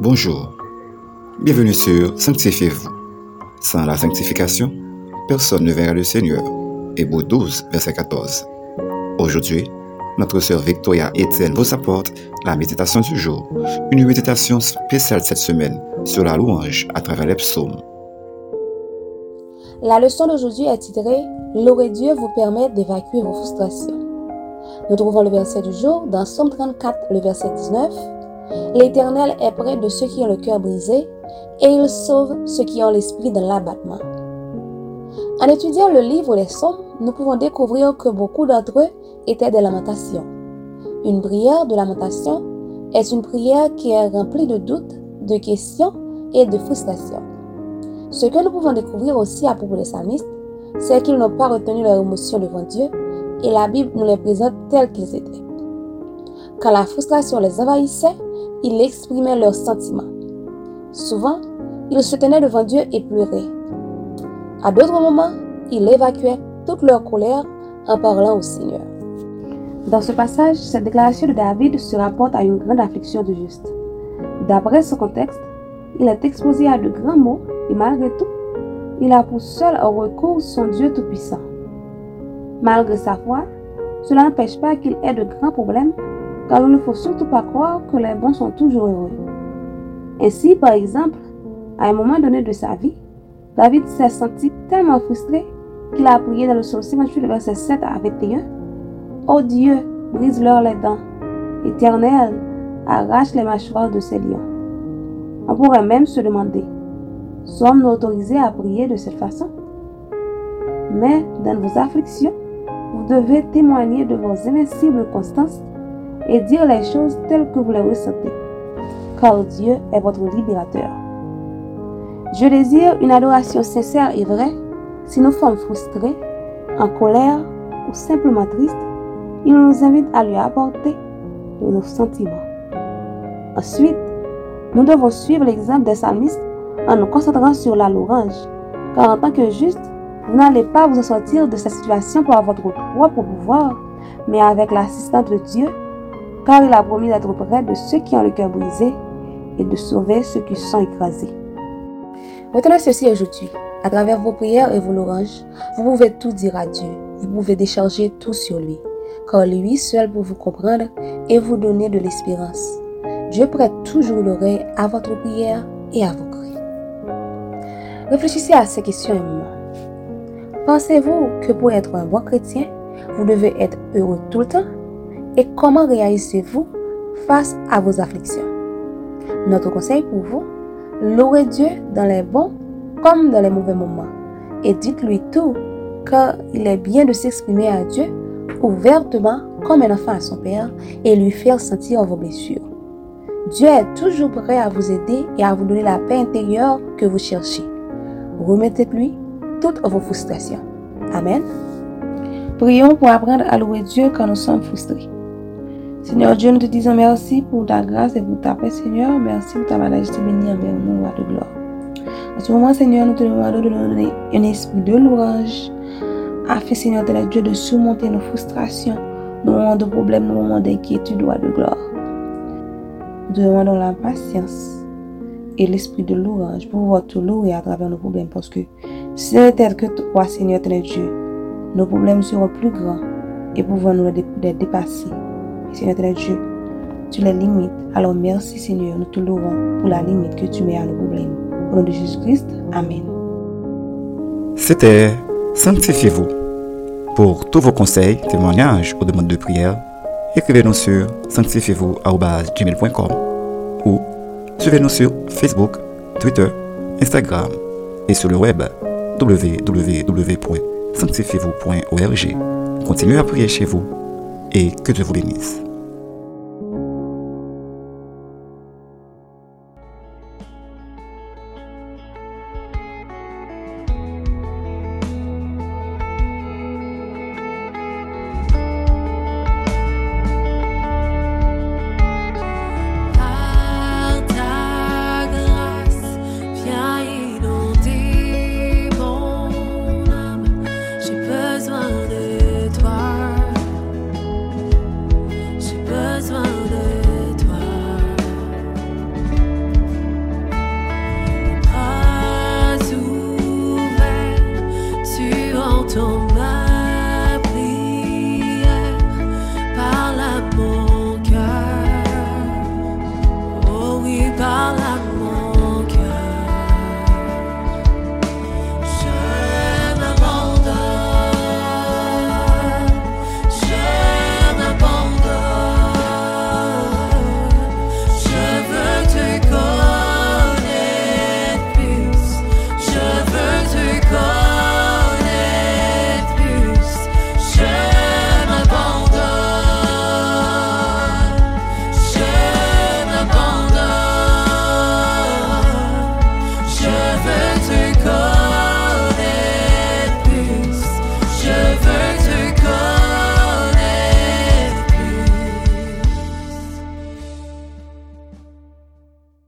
Bonjour, bienvenue sur Sanctifiez-vous. Sans la sanctification, personne ne verra le Seigneur. Hébreu 12, verset 14. Aujourd'hui, notre sœur Victoria Etienne vous apporte la méditation du jour, une méditation spéciale cette semaine sur la louange à travers les psaumes. La leçon d'aujourd'hui est titrée Louer Dieu vous permet d'évacuer vos frustrations. Nous trouvons le verset du jour dans Somme 34, le verset 19. L'Éternel est près de ceux qui ont le cœur brisé et il sauve ceux qui ont l'esprit dans l'abattement. En étudiant le livre des Sommes, nous pouvons découvrir que beaucoup d'entre eux étaient des lamentations. Une prière de lamentation est une prière qui est remplie de doutes, de questions et de frustrations. Ce que nous pouvons découvrir aussi à propos des psalmistes, c'est qu'ils n'ont pas retenu leurs émotions devant Dieu et la Bible nous les présente tels qu'ils étaient. Quand la frustration les envahissait, ils exprimaient leurs sentiments. Souvent, ils se tenaient devant Dieu et pleuraient. À d'autres moments, ils évacuaient toute leur colère en parlant au Seigneur. Dans ce passage, cette déclaration de David se rapporte à une grande affliction de juste. D'après ce contexte, il est exposé à de grands maux et malgré tout, il a pour seul recours son Dieu Tout-Puissant. Malgré sa foi, cela n'empêche pas qu'il ait de grands problèmes car il ne faut surtout pas croire que les bons sont toujours heureux. Ainsi, par exemple, à un moment donné de sa vie, David s'est senti tellement frustré qu'il a prié dans le psaume 58, verset 7 à 21. Ô Dieu, brise-leur les dents. Éternel, arrache les mâchoires de ces lions. On pourrait même se demander, sommes-nous autorisés à prier de cette façon? Mais dans vos afflictions, vous devez témoigner de vos invincibles constances et dire les choses telles que vous les ressentez, car Dieu est votre libérateur. Je désire une adoration sincère et vraie. Si nous sommes frustrés, en colère ou simplement tristes, il nous invite à lui apporter nos sentiments. Ensuite, nous devons suivre l'exemple des psalmistes en nous concentrant sur la louange, car en tant que juste, vous n'allez pas vous en sortir de cette situation par votre propre pouvoir, mais avec l'assistance de Dieu car il a promis d'être près de ceux qui ont le cœur brisé et de sauver ceux qui sont écrasés. Retenez ceci aujourd'hui. À travers vos prières et vos louanges, vous pouvez tout dire à Dieu. Vous pouvez décharger tout sur lui, car lui seul peut vous comprendre et vous donner de l'espérance. Dieu prête toujours l'oreille à votre prière et à vos cris. Réfléchissez à ces questions un moment. Pensez-vous que pour être un bon chrétien, vous devez être heureux tout le temps? Et comment réagissez-vous face à vos afflictions? Notre conseil pour vous, louez Dieu dans les bons comme dans les mauvais moments et dites-lui tout car il est bien de s'exprimer à Dieu ouvertement comme un enfant à son Père et lui faire sentir vos blessures. Dieu est toujours prêt à vous aider et à vous donner la paix intérieure que vous cherchez. Remettez-lui toutes vos frustrations. Amen. Prions pour apprendre à louer Dieu quand nous sommes frustrés. Seigneur Dieu, nous te disons merci pour ta grâce et pour ta paix, Seigneur. Merci pour ta majesté bénie envers nous, roi de gloire. En ce moment, Seigneur, nous te demandons de nous donner un esprit de louange, afin, Seigneur, de Dieu, de surmonter nos frustrations, nos moments de problèmes, nos moments d'inquiétude, roi de gloire. Nous te demandons la patience et l'esprit de louange pour pouvoir te louer à travers nos problèmes, parce que si c'était que toi, Seigneur, ton Dieu, nos problèmes seront plus grands et pouvons nous les dépasser. Seigneur Dieu, tu les limites. Alors merci Seigneur, nous te louons pour la limite que tu mets à nos problèmes. Au nom de Jésus-Christ, Amen. C'était Sanctifiez-vous. Pour tous vos conseils, témoignages ou demandes de prière, écrivez-nous sur sanctifiez-vous.com ou suivez-nous sur Facebook, Twitter, Instagram et sur le web www.sanctifiez-vous.org. Continuez à prier chez vous et que Dieu vous bénisse.